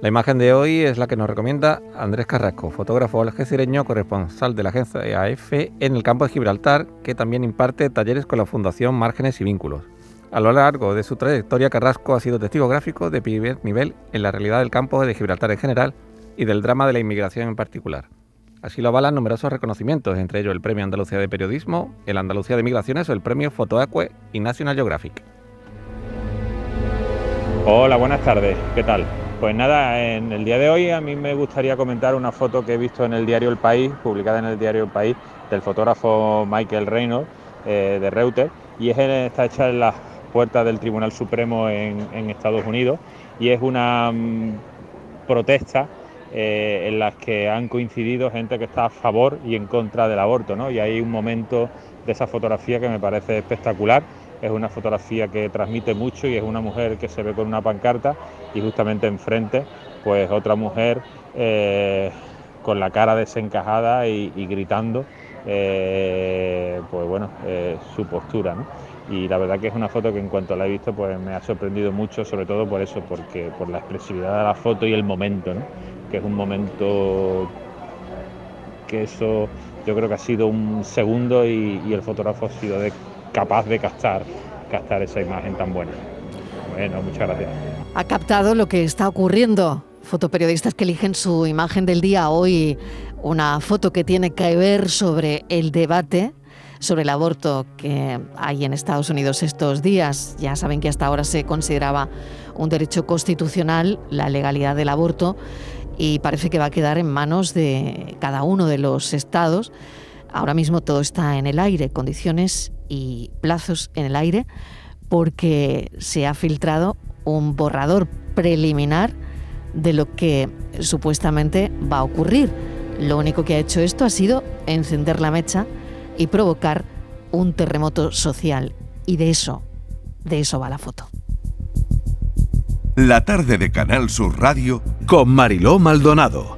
La imagen de hoy es la que nos recomienda Andrés Carrasco, fotógrafo algecireño, corresponsal de la agencia AF en el campo de Gibraltar, que también imparte talleres con la Fundación Márgenes y Vínculos. A lo largo de su trayectoria, Carrasco ha sido testigo gráfico de primer nivel en la realidad del campo de Gibraltar en general y del drama de la inmigración en particular. Así lo avalan numerosos reconocimientos, entre ellos el Premio Andalucía de Periodismo, el Andalucía de Migraciones o el Premio Fotoacue y National Geographic. Hola, buenas tardes, ¿qué tal? Pues nada, en el día de hoy a mí me gustaría comentar una foto que he visto en el diario El País, publicada en el diario El País, del fotógrafo Michael Reynolds eh, de Reuters, y es, está hecha en las puertas del Tribunal Supremo en, Estados Unidos, y es una mm, protesta eh, en la que han coincidido gente que está a favor y en contra del aborto, ¿no? Y hay un momento de esa fotografía que me parece espectacular es una fotografía que transmite mucho y es una mujer que se ve con una pancarta y justamente enfrente pues otra mujer eh, con la cara desencajada y, gritando eh, pues bueno eh, su postura y la verdad que es una foto que en cuanto la he visto pues me ha sorprendido mucho sobre todo por eso porque por la expresividad de la foto y el momento que es un momento que eso yo creo que ha sido un segundo y, y el fotógrafo ha sido de capaz de captar, captar esa imagen tan buena. Bueno, muchas gracias. Ha captado lo que está ocurriendo. Fotoperiodistas que eligen su imagen del día hoy, una foto que tiene que ver sobre el debate sobre el aborto que hay en Estados Unidos estos días. Ya saben que hasta ahora se consideraba un derecho constitucional la legalidad del aborto y parece que va a quedar en manos de cada uno de los estados. Ahora mismo todo está en el aire, condiciones y plazos en el aire porque se ha filtrado un borrador preliminar de lo que supuestamente va a ocurrir. Lo único que ha hecho esto ha sido encender la mecha y provocar un terremoto social. Y de eso, de eso va la foto. La tarde de Canal Sur Radio con Mariló Maldonado.